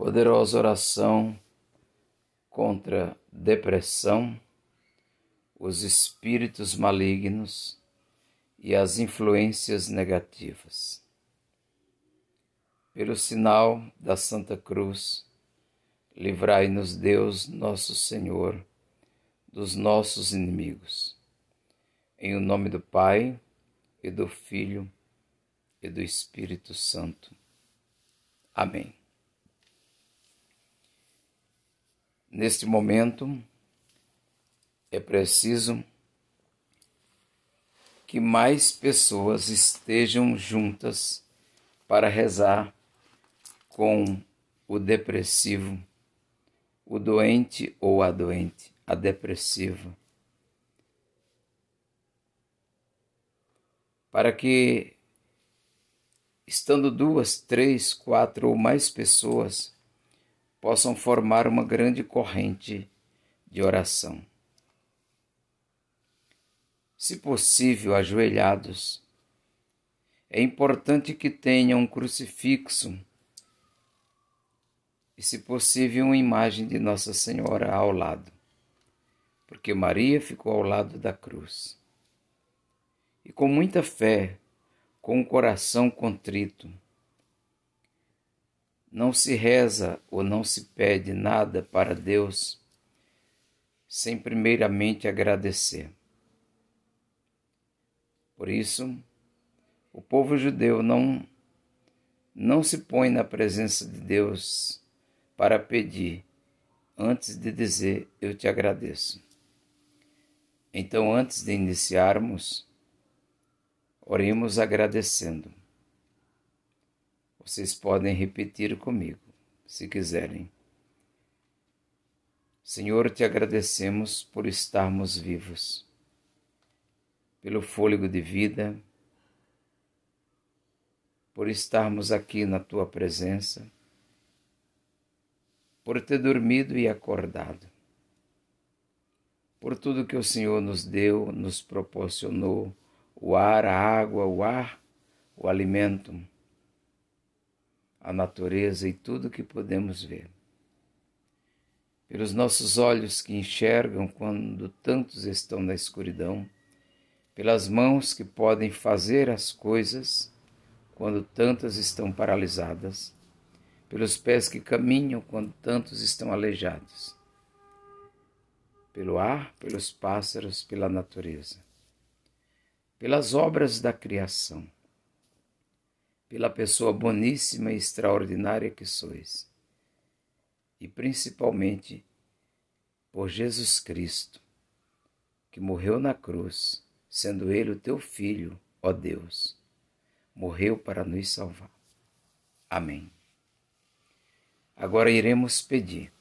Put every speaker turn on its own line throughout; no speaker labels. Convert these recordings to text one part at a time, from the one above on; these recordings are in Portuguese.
Poderosa oração contra depressão, os espíritos malignos e as influências negativas. Pelo sinal da Santa Cruz, livrai-nos Deus, nosso Senhor, dos nossos inimigos. Em o nome do Pai, e do Filho, e do Espírito Santo. Amém. Neste momento, é preciso que mais pessoas estejam juntas para rezar com o depressivo, o doente ou a doente, a depressiva. Para que, estando duas, três, quatro ou mais pessoas, possam formar uma grande corrente de oração. Se possível, ajoelhados, é importante que tenham um crucifixo e, se possível, uma imagem de Nossa Senhora ao lado, porque Maria ficou ao lado da cruz. E com muita fé, com o coração contrito, não se reza ou não se pede nada para Deus sem primeiramente agradecer. Por isso, o povo judeu não não se põe na presença de Deus para pedir antes de dizer eu te agradeço. Então, antes de iniciarmos, oremos agradecendo. Vocês podem repetir comigo, se quiserem. Senhor, te agradecemos por estarmos vivos, pelo fôlego de vida, por estarmos aqui na tua presença, por ter dormido e acordado, por tudo que o Senhor nos deu, nos proporcionou o ar, a água, o ar, o alimento a natureza e tudo que podemos ver. Pelos nossos olhos que enxergam quando tantos estão na escuridão, pelas mãos que podem fazer as coisas quando tantas estão paralisadas, pelos pés que caminham quando tantos estão aleijados, pelo ar, pelos pássaros, pela natureza, pelas obras da criação pela pessoa boníssima e extraordinária que sois, e principalmente por Jesus Cristo, que morreu na cruz, sendo Ele o teu Filho, ó Deus, morreu para nos salvar. Amém. Agora iremos pedir,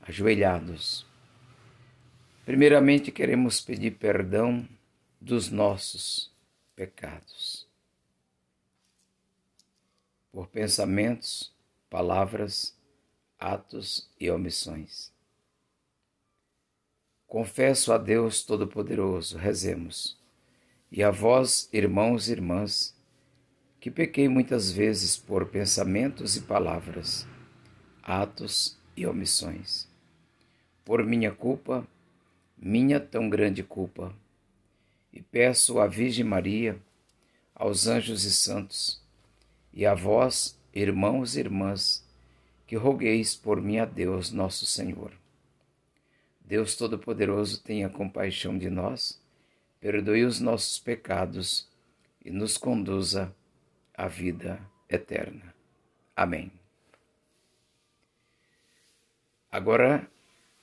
ajoelhados. Primeiramente, queremos pedir perdão dos nossos pecados por pensamentos, palavras, atos e omissões. Confesso a Deus Todo-Poderoso, rezemos, e a vós, irmãos e irmãs, que pequei muitas vezes por pensamentos e palavras, atos e omissões. Por minha culpa, minha tão grande culpa, e peço à Virgem Maria, aos anjos e santos, e a vós, irmãos e irmãs, que rogueis por mim a Deus nosso Senhor. Deus Todo-Poderoso tenha compaixão de nós, perdoe os nossos pecados e nos conduza à vida eterna. Amém. Agora,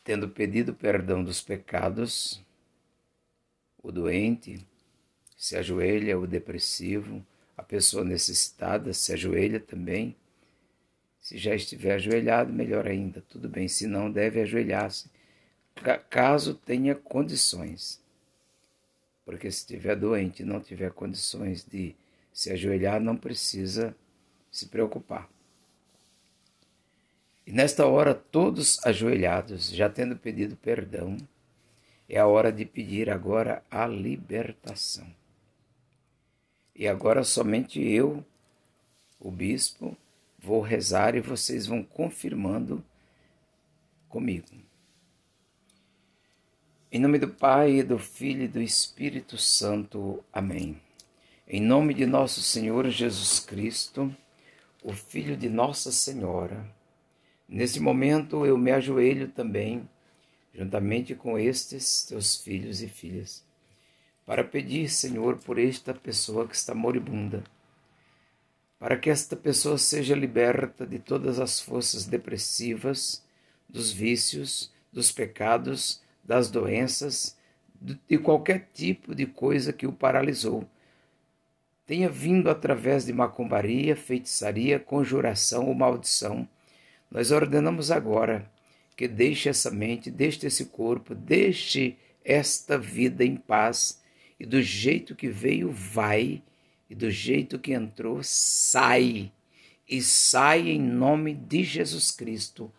tendo pedido perdão dos pecados, o doente se ajoelha, o depressivo, a pessoa necessitada se ajoelha também. Se já estiver ajoelhado, melhor ainda, tudo bem. Se não, deve ajoelhar-se, caso tenha condições. Porque se estiver doente e não tiver condições de se ajoelhar, não precisa se preocupar. E nesta hora, todos ajoelhados, já tendo pedido perdão, é a hora de pedir agora a libertação. E agora somente eu, o bispo, vou rezar e vocês vão confirmando comigo. Em nome do Pai, do Filho e do Espírito Santo. Amém. Em nome de nosso Senhor Jesus Cristo, o Filho de Nossa Senhora, nesse momento eu me ajoelho também, juntamente com estes teus filhos e filhas, para pedir, Senhor, por esta pessoa que está moribunda, para que esta pessoa seja liberta de todas as forças depressivas, dos vícios, dos pecados, das doenças, de qualquer tipo de coisa que o paralisou. Tenha vindo através de macumbaria, feitiçaria, conjuração ou maldição. Nós ordenamos agora que deixe essa mente, deixe esse corpo, deixe esta vida em paz e do jeito que veio, vai, e do jeito que entrou, sai. E sai em nome de Jesus Cristo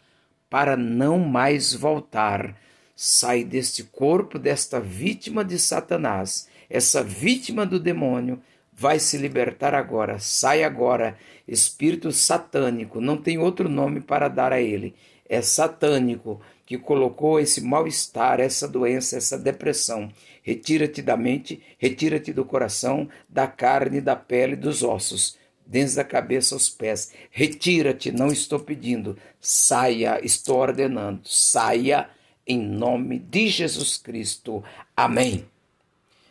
para não mais voltar. Sai deste corpo, desta vítima de Satanás, essa vítima do demônio, vai se libertar agora. Sai agora, espírito satânico, não tem outro nome para dar a ele. É satânico que colocou esse mal-estar, essa doença, essa depressão. Retira-te da mente, retira-te do coração, da carne, da pele, dos ossos desde a cabeça aos pés. Retira-te, não estou pedindo. Saia, estou ordenando. Saia em nome de Jesus Cristo. Amém.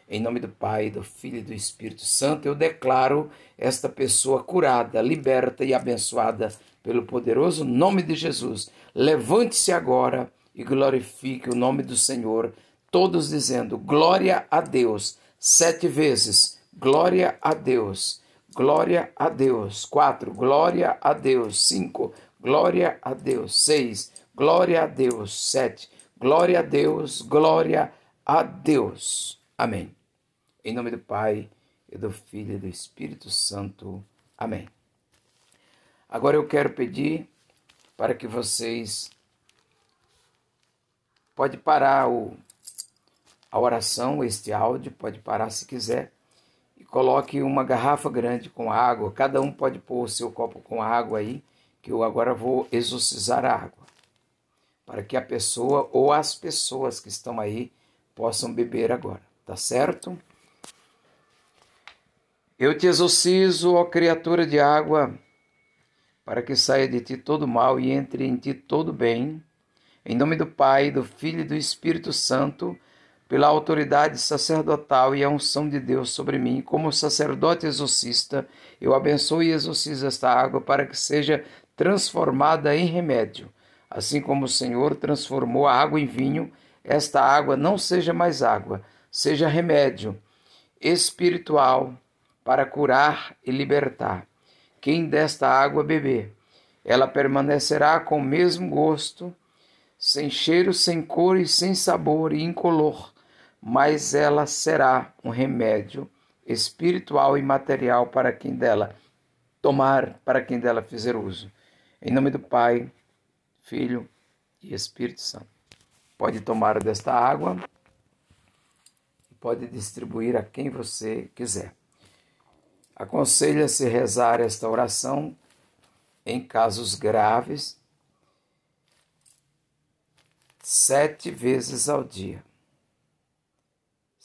Em nome do Pai, do Filho e do Espírito Santo, eu declaro esta pessoa curada, liberta e abençoada pelo poderoso nome de Jesus. Levante-se agora e glorifique o nome do Senhor, todos dizendo: Glória a Deus, sete vezes. Glória a Deus. Glória a Deus. 4. Glória a Deus. 5. Glória a Deus. 6. Glória a Deus. 7. Glória a Deus. Glória a Deus. Amém. Em nome do Pai, e do Filho e do Espírito Santo. Amém. Agora eu quero pedir para que vocês pode parar o, a oração, este áudio, pode parar se quiser coloque uma garrafa grande com água. Cada um pode pôr o seu copo com água aí, que eu agora vou exorcizar a água. Para que a pessoa ou as pessoas que estão aí possam beber agora. Tá certo? Eu te exorcizo, ó criatura de água, para que saia de ti todo mal e entre em ti todo bem. Em nome do Pai, do Filho e do Espírito Santo pela autoridade sacerdotal e a unção de Deus sobre mim, como sacerdote exorcista, eu abençoo e exorcizo esta água para que seja transformada em remédio. Assim como o Senhor transformou a água em vinho, esta água não seja mais água, seja remédio espiritual para curar e libertar. Quem desta água beber, ela permanecerá com o mesmo gosto, sem cheiro, sem cor e sem sabor e incolor mas ela será um remédio espiritual e material para quem dela tomar, para quem dela fizer uso. Em nome do Pai, Filho e Espírito Santo. Pode tomar desta água e pode distribuir a quem você quiser. Aconselha-se rezar esta oração em casos graves sete vezes ao dia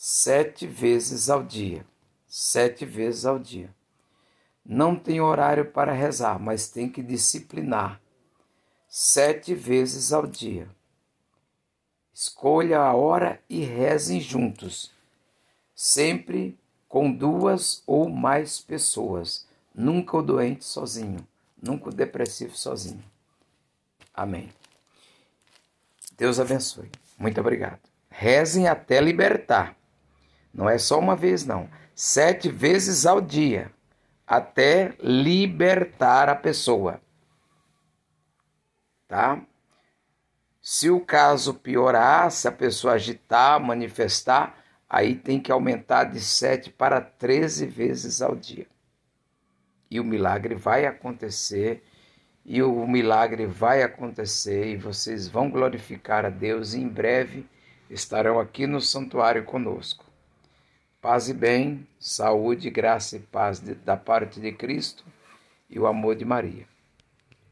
sete vezes ao dia. Sete vezes ao dia. Não tem horário para rezar, mas tem que disciplinar. Sete vezes ao dia. Escolha a hora e rezem juntos, sempre com duas ou mais pessoas. Nunca o doente sozinho, nunca o depressivo sozinho. Amém. Deus abençoe. Muito obrigado. Rezem até libertar. Não é só uma vez, não. Sete vezes ao dia, até libertar a pessoa. Tá? Se o caso piorar, se a pessoa agitar, manifestar, aí tem que aumentar de sete para treze vezes ao dia. E o milagre vai acontecer, e o milagre vai acontecer, e vocês vão glorificar a Deus, e em breve estarão aqui no santuário conosco. Paz e bem, saúde, graça e paz da parte de Cristo e o amor de Maria.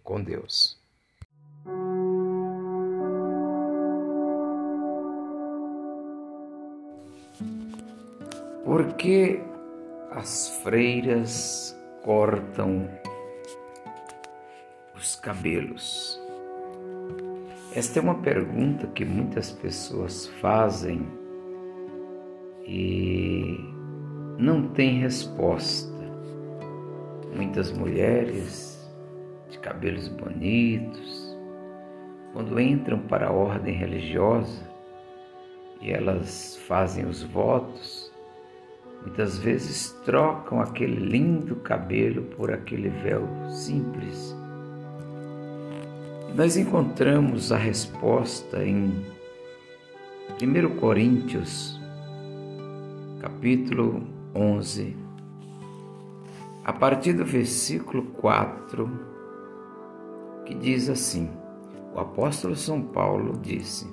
com Deus. Por que as freiras cortam os cabelos? Esta é uma pergunta que muitas pessoas fazem e não tem resposta. Muitas mulheres de cabelos bonitos, quando entram para a ordem religiosa e elas fazem os votos, muitas vezes trocam aquele lindo cabelo por aquele véu simples. Nós encontramos a resposta em 1 Coríntios, capítulo 11, a partir do versículo 4, que diz assim: O apóstolo São Paulo disse: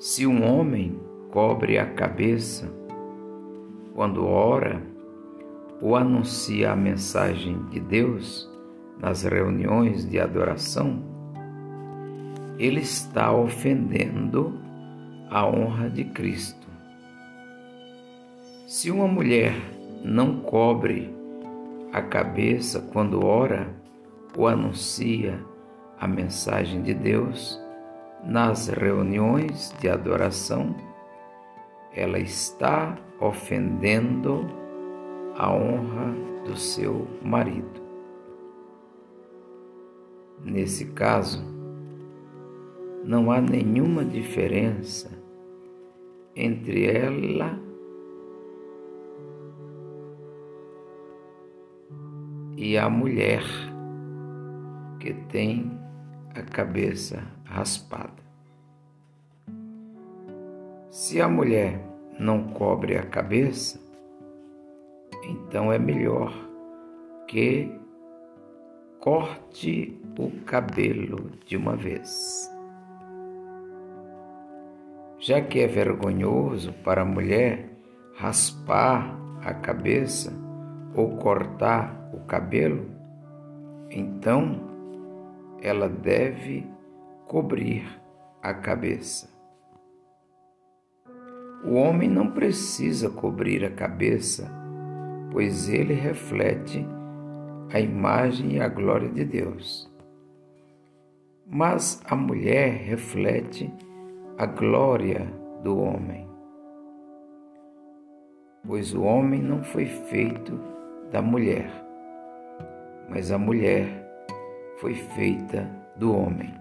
Se um homem cobre a cabeça quando ora ou anuncia a mensagem de Deus, nas reuniões de adoração, ele está ofendendo a honra de Cristo. Se uma mulher não cobre a cabeça quando ora ou anuncia a mensagem de Deus nas reuniões de adoração, ela está ofendendo a honra do seu marido. Nesse caso, não há nenhuma diferença entre ela e a mulher que tem a cabeça raspada. Se a mulher não cobre a cabeça, então é melhor que corte o cabelo de uma vez. Já que é vergonhoso para a mulher raspar a cabeça ou cortar o cabelo, então ela deve cobrir a cabeça. O homem não precisa cobrir a cabeça, pois ele reflete a imagem e a glória de Deus. Mas a mulher reflete a glória do homem. Pois o homem não foi feito da mulher, mas a mulher foi feita do homem.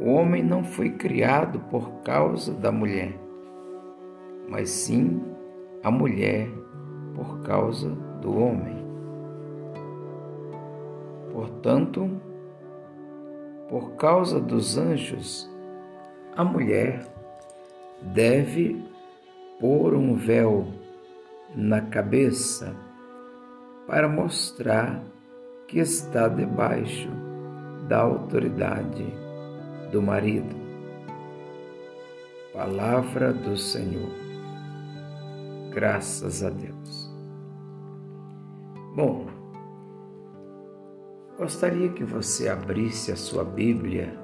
O homem não foi criado por causa da mulher, mas sim a mulher por causa do homem. Portanto, por causa dos anjos, a mulher deve pôr um véu na cabeça para mostrar que está debaixo da autoridade do marido. Palavra do Senhor. Graças a Deus. Bom, Gostaria que você abrisse a sua Bíblia,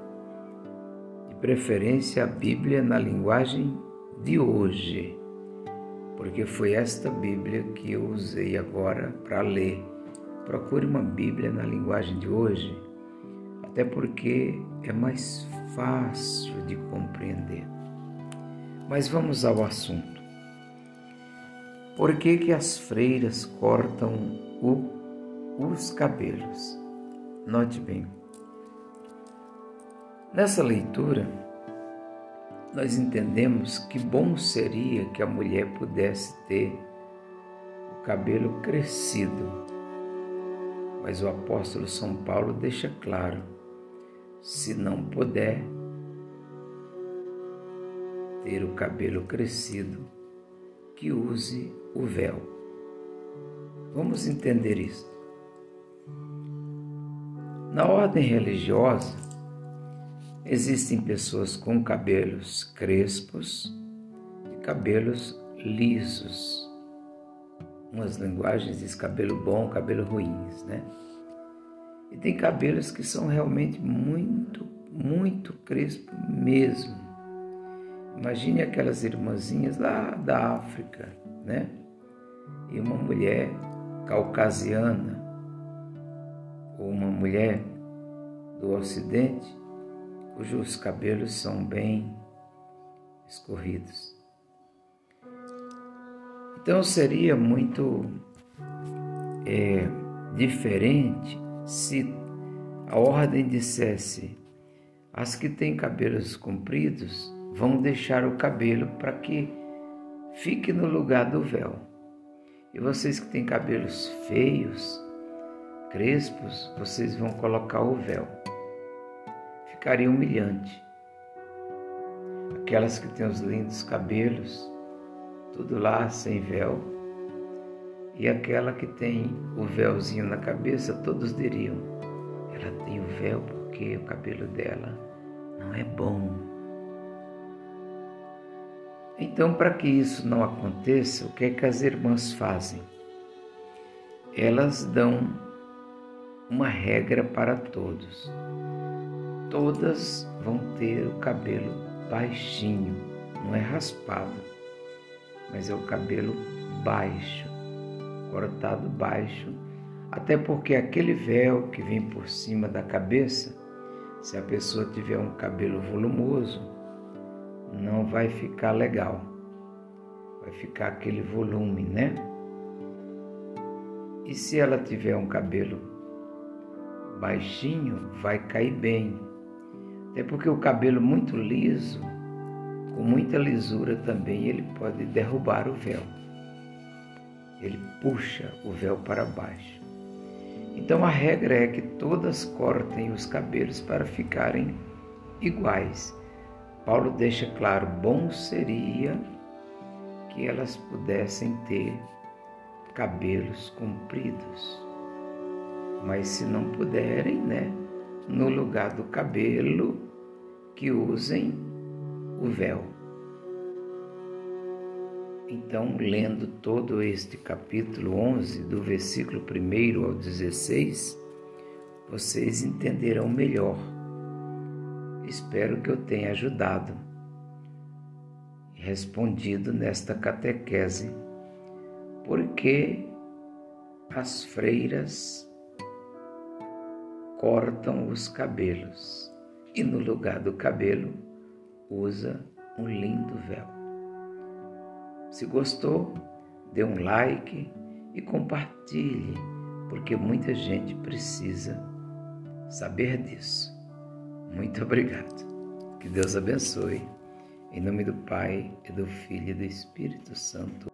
de preferência a Bíblia na linguagem de hoje, porque foi esta Bíblia que eu usei agora para ler. Procure uma Bíblia na linguagem de hoje, até porque é mais fácil de compreender. Mas vamos ao assunto. Por que, que as freiras cortam o, os cabelos? Note bem. Nessa leitura, nós entendemos que bom seria que a mulher pudesse ter o cabelo crescido. Mas o apóstolo São Paulo deixa claro: se não puder ter o cabelo crescido, que use o véu. Vamos entender isso. Na ordem religiosa, existem pessoas com cabelos crespos e cabelos lisos. Umas linguagens diz cabelo bom, cabelo ruins, né? tem cabelos que são realmente muito, muito crespo mesmo. Imagine aquelas irmãzinhas lá da África, né? E uma mulher caucasiana ou uma mulher do Ocidente cujos cabelos são bem escorridos. Então seria muito é, diferente se a ordem dissesse: as que têm cabelos compridos vão deixar o cabelo para que fique no lugar do véu. E vocês que têm cabelos feios, crespos, vocês vão colocar o véu. Ficaria humilhante. Aquelas que têm os lindos cabelos, tudo lá sem véu, e aquela que tem o véuzinho na cabeça, todos diriam: ela tem o véu porque o cabelo dela não é bom. Então, para que isso não aconteça, o que é que as irmãs fazem? Elas dão uma regra para todos. Todas vão ter o cabelo baixinho, não é raspado, mas é o cabelo baixo cortado baixo, até porque aquele véu que vem por cima da cabeça, se a pessoa tiver um cabelo volumoso, não vai ficar legal. Vai ficar aquele volume, né? E se ela tiver um cabelo baixinho, vai cair bem. Até porque o cabelo muito liso, com muita lisura também, ele pode derrubar o véu ele puxa o véu para baixo. Então a regra é que todas cortem os cabelos para ficarem iguais. Paulo deixa claro: bom seria que elas pudessem ter cabelos compridos. Mas se não puderem, né, no lugar do cabelo, que usem o véu. Então, lendo todo este capítulo 11, do versículo 1 ao 16, vocês entenderão melhor. Espero que eu tenha ajudado e respondido nesta catequese, porque as freiras cortam os cabelos e no lugar do cabelo usa um lindo véu. Se gostou, dê um like e compartilhe, porque muita gente precisa saber disso. Muito obrigado. Que Deus abençoe. Em nome do Pai, e do Filho e do Espírito Santo.